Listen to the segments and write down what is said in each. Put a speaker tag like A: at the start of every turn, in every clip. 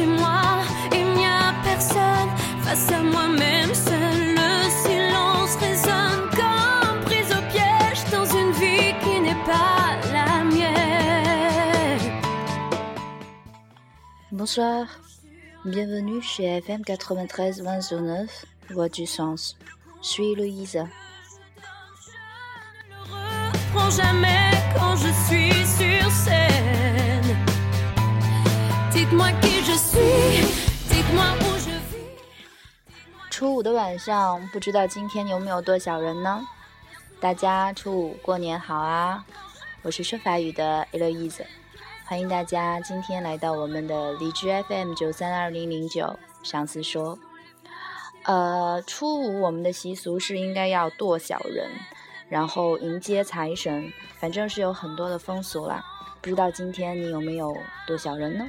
A: chez moi, il n'y a personne face à moi-même seul. Le silence résonne comme prise au piège dans une vie qui n'est pas la mienne.
B: Bonsoir, bienvenue chez FM 93 20 Voix du Sens. Je suis Louise.
A: Ne reprends jamais quand je suis sur scène. Dites-moi qui
B: 初五的晚上，不知道今天有没有剁小人呢？大家初五过年好啊！我是说法语的 Eloise，欢迎大家今天来到我们的荔枝 FM 九三二零零九上次说。呃，初五我们的习俗是应该要剁小人，然后迎接财神，反正是有很多的风俗啦。不知道今天你有没有剁小人呢？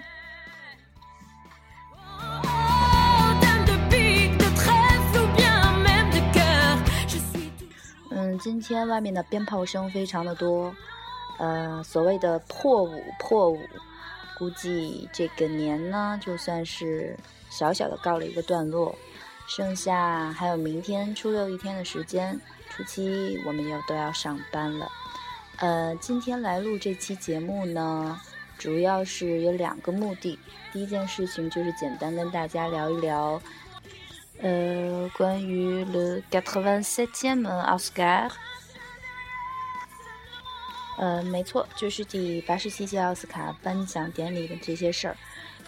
B: 今天外面的鞭炮声非常的多，呃，所谓的破五破五，估计这个年呢，就算是小小的告了一个段落，剩下还有明天初六一天的时间，初七我们又都要上班了。呃，今天来录这期节目呢，主要是有两个目的。第一件事情就是简单跟大家聊一聊，呃，关于 le quatre-vingt-septième Oscar。呃，没错，就是第八十七届奥斯卡颁奖典礼的这些事儿。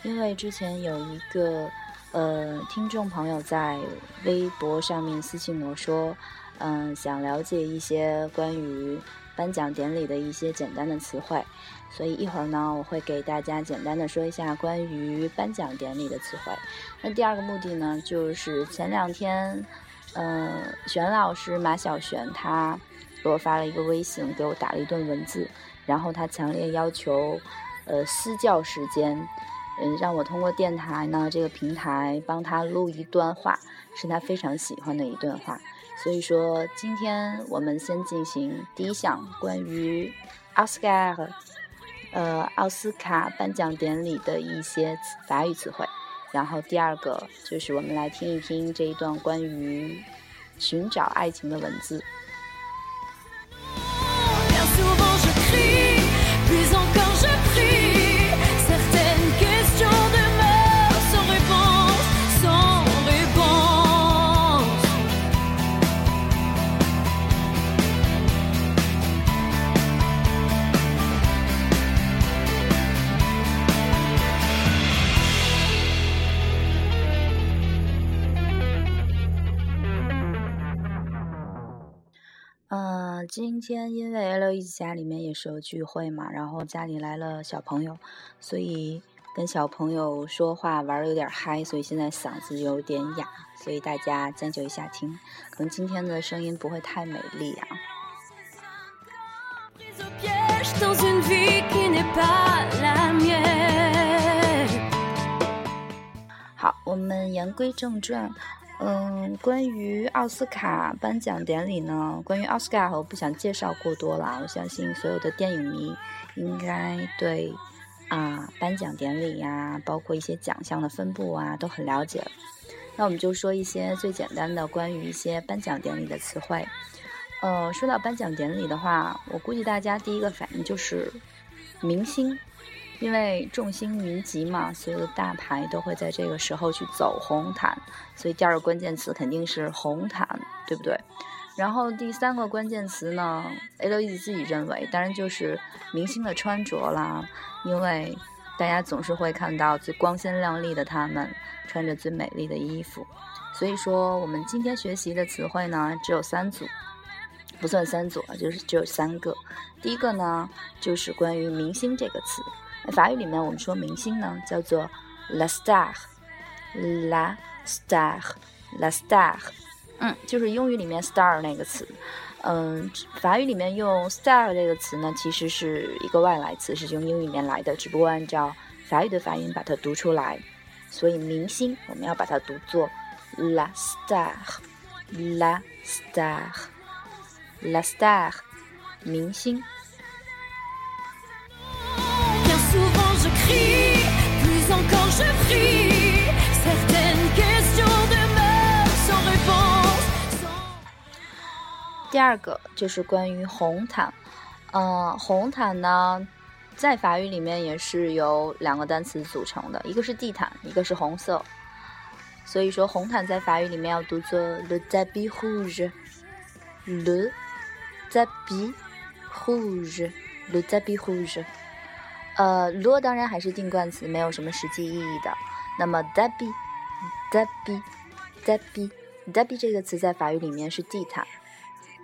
B: 因为之前有一个呃听众朋友在微博上面私信我说，嗯、想了解一些关于颁奖典礼的一些简单的词汇，所以一会儿呢，我会给大家简单的说一下关于颁奖典礼的词汇。那第二个目的呢，就是前两天，嗯、玄老师马小玄他给我发了一个微信，给我打了一段文字，然后他强烈要求，呃，私教时间，嗯，让我通过电台呢这个平台帮他录一段话，是他非常喜欢的一段话。所以说，今天我们先进行第一项关于奥斯卡，呃，奥斯卡颁奖典礼的一些法语词汇。然后第二个就是我们来听一听这一段关于寻找爱情的文字。嗯，今天因为 L 一家里面也是有聚会嘛，然后家里来了小朋友，所以跟小朋友说话玩的有点嗨，所以现在嗓子有点哑，所以大家将就一下听，可能今天的声音不会太美丽啊。好，我们言归正传。嗯，关于奥斯卡颁奖典礼呢，关于奥斯卡，我不想介绍过多了。我相信所有的电影迷应该对啊颁奖典礼呀、包括一些奖项的分布啊，都很了解了。那我们就说一些最简单的关于一些颁奖典礼的词汇。呃，说到颁奖典礼的话，我估计大家第一个反应就是明星，因为众星云集嘛，所有的大牌都会在这个时候去走红毯，所以第二个关键词肯定是红毯，对不对？然后第三个关键词呢，L E 自己认为，当然就是明星的穿着啦，因为大家总是会看到最光鲜亮丽的他们穿着最美丽的衣服，所以说我们今天学习的词汇呢只有三组，不算三组啊，就是只有三个。第一个呢就是关于明星这个词，法语里面我们说明星呢叫做 la star，la star，la star，嗯，就是英语里面 star 那个词。嗯，法语里面用 star 这个词呢，其实是一个外来词，是从英语里面来的，只不过按照法语的发音把它读出来。所以明星我们要把它读作 la star，la star，la star，明星。第二个就是关于红毯，嗯，红毯呢，在法语里面也是由两个单词组成的，一个是地毯，一个是红色。所以说，红毯在法语里面要读作 le tapis rouge，le tapis rouge，le tapis rouge。呃，le 当然还是定冠词，没有什么实际意义的。那么 tapis，tapis，tapis，tapis 这个词在法语里面是地毯。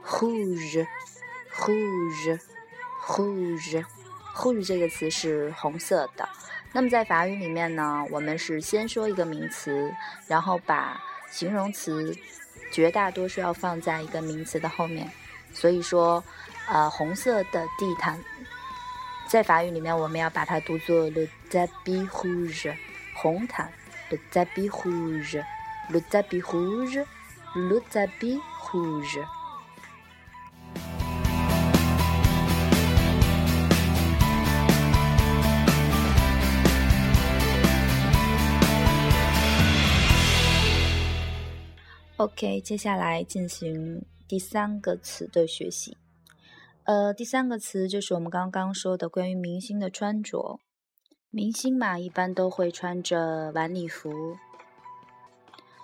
B: Rouge，rouge，rouge，rouge 这个词是红色的。那么在法语里面呢，我们是先说一个名词，然后把形容词绝大多数要放在一个名词的后面。所以说，呃，红色的地毯，在法语里面我们要把它读作 le tapis rouge，红毯，le tapis rouge，le tapis rouge，le tapis rouge。OK，接下来进行第三个词的学习。呃，第三个词就是我们刚刚说的关于明星的穿着。明星嘛，一般都会穿着晚礼服，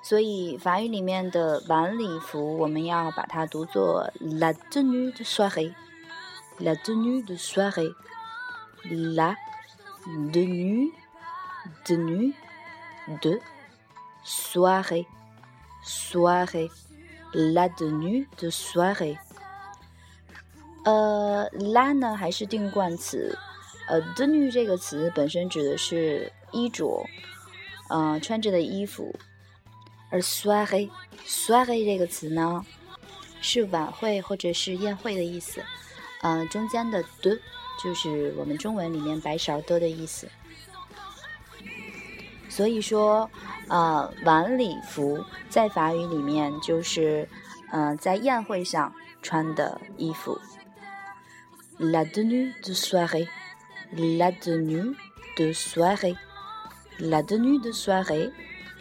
B: 所以法语里面的晚礼服，我们要把它读作 la tenue de soirée，la tenue de soirée，la tenue tenue de soirée。Soirée，la tenue de soirée。呃，la 呢还是定冠词，呃，tenue 这个词本身指的是衣着，嗯，穿着的衣服。而 soirée，soirée 这个词呢是晚会或者是宴会的意思，嗯，中间的 de 就是我们中文里面白勺的的意思。所以说，呃，晚礼服在法语里面就是，嗯，在宴会上穿的衣服。La tenue de soirée, la tenue de soirée, la tenue de soirée,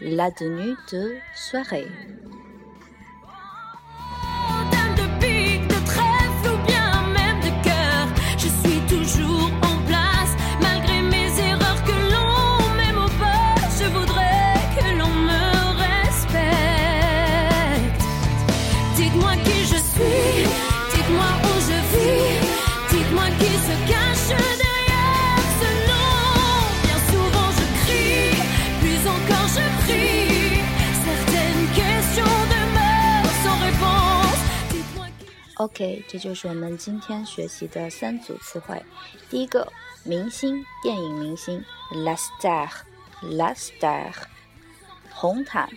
B: la tenue de soirée. OK，这就是我们今天学习的三组词汇。第一个，明星，电影明星，la star，la star。红毯，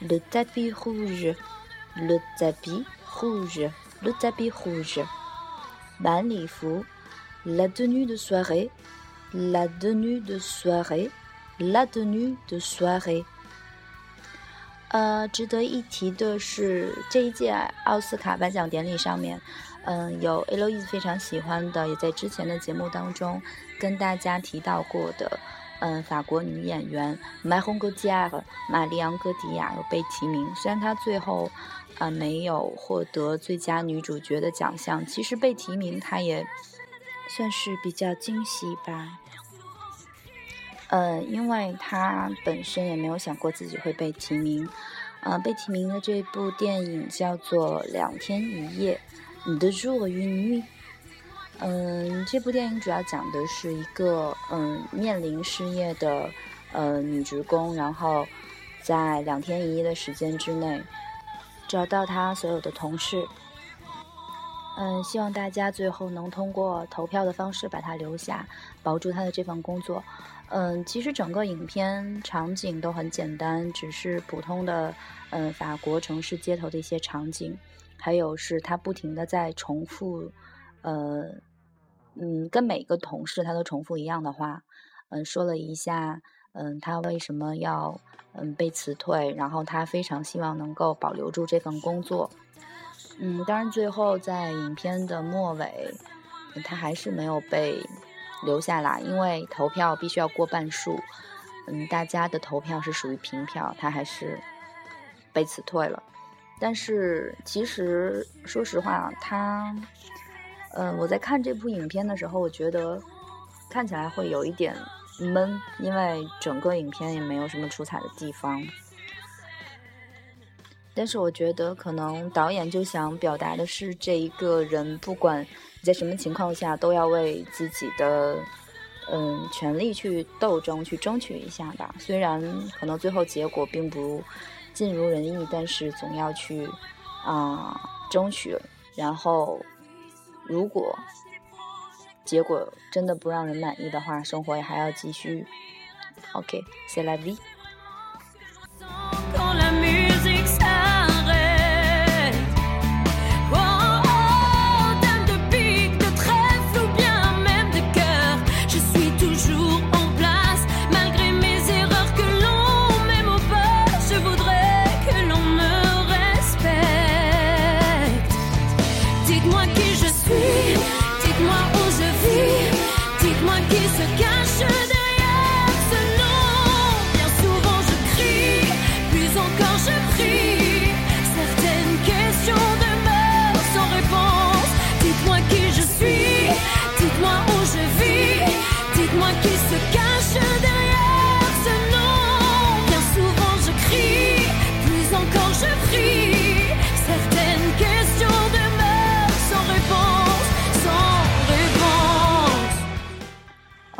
B: le tapis rouge，le tapis rouge，le tapis rouge。晚礼服，la tenue de soirée，la tenue de soirée，la tenue de soirée。 呃，值得一提的是，这一届奥斯卡颁奖典礼上面，嗯，有 Eloise 非常喜欢的，也在之前的节目当中跟大家提到过的，嗯，法国女演员 Marion Cotillard 玛丽昂·戈迪亚有被提名。虽然她最后啊没有获得最佳女主角的奖项，其实被提名她也算是比较惊喜吧。呃，因为他本身也没有想过自己会被提名，呃，被提名的这部电影叫做《两天一夜》，De jour une nuit。嗯，这部电影主要讲的是一个嗯面临失业的呃女职工，然后在两天一夜的时间之内找到她所有的同事。嗯，希望大家最后能通过投票的方式把他留下，保住他的这份工作。嗯，其实整个影片场景都很简单，只是普通的，嗯，法国城市街头的一些场景，还有是他不停的在重复，呃，嗯，跟每个同事他都重复一样的话，嗯，说了一下，嗯，他为什么要，嗯，被辞退，然后他非常希望能够保留住这份工作，嗯，当然最后在影片的末尾，他还是没有被。留下来，因为投票必须要过半数，嗯，大家的投票是属于平票，他还是被辞退了。但是其实说实话，他，嗯，我在看这部影片的时候，我觉得看起来会有一点闷，因为整个影片也没有什么出彩的地方。但是我觉得，可能导演就想表达的是，这一个人不管你在什么情况下，都要为自己的嗯权利去斗争、去争取一下吧。虽然可能最后结果并不尽如人意，但是总要去啊争取。然后，如果结果真的不让人满意的话，生活也还要继续。OK，c'est la vie。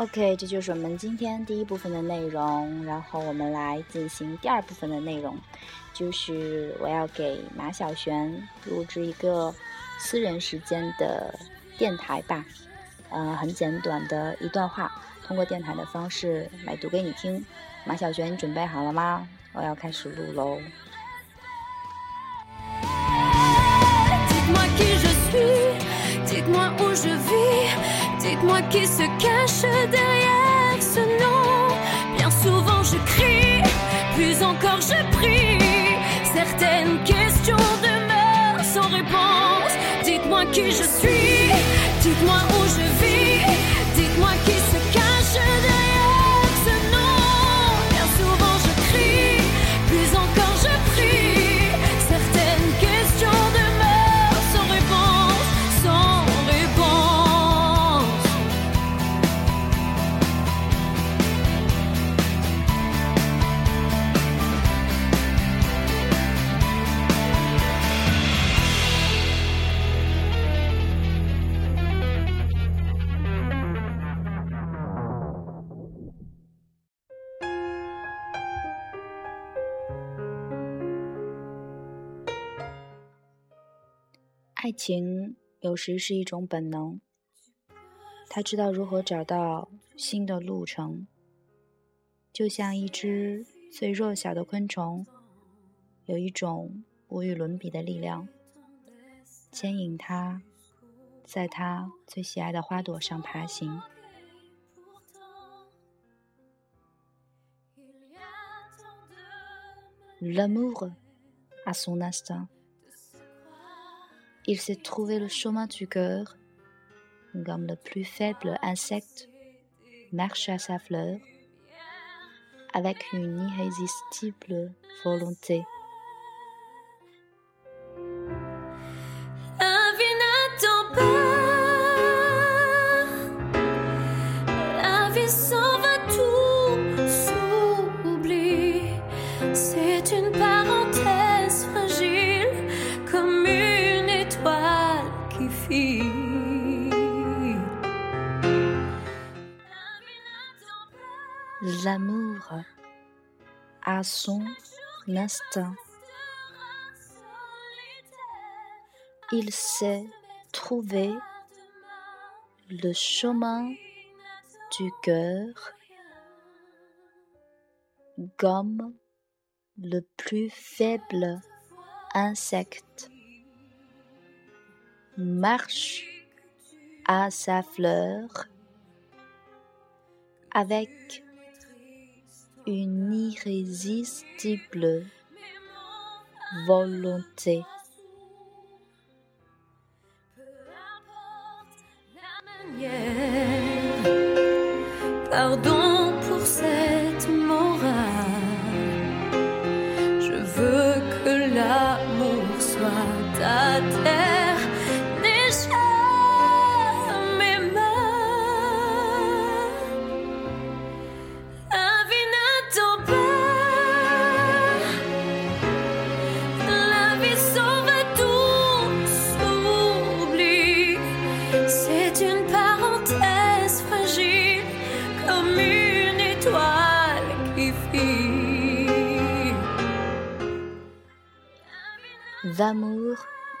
B: OK，这就是我们今天第一部分的内容。然后我们来进行第二部分的内容，就是我要给马小璇录制一个私人时间的电台吧。呃，很简短的一段话，通过电台的方式来读给你听。马小璇，你准备好了吗？我要开始录喽。
A: Se cache derrière ce nom. Bien souvent je crie, plus encore je prie. Certaines questions demeurent sans réponse. Dites-moi qui je suis, dites-moi où
B: 爱情有时是一种本能，它知道如何找到新的路程，就像一只最弱小的昆虫，有一种无与伦比的力量，牵引它在它最喜爱的花朵上爬行。L'amour son instinct. Il s'est trouvé le chemin du cœur, comme le plus faible insecte marche à sa fleur, avec une irrésistible volonté. A son instinct. Il sait trouver le chemin du cœur comme le plus faible insecte marche à sa fleur avec une irrésistible volonté.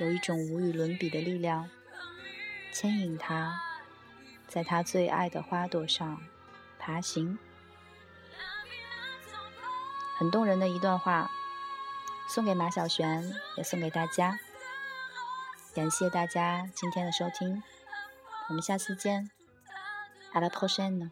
B: 有一种无与伦比的力量，牵引它，在他最爱的花朵上爬行。很动人的一段话，送给马小璇，也送给大家。感谢大家今天的收听。我们下次见，à la prochaine。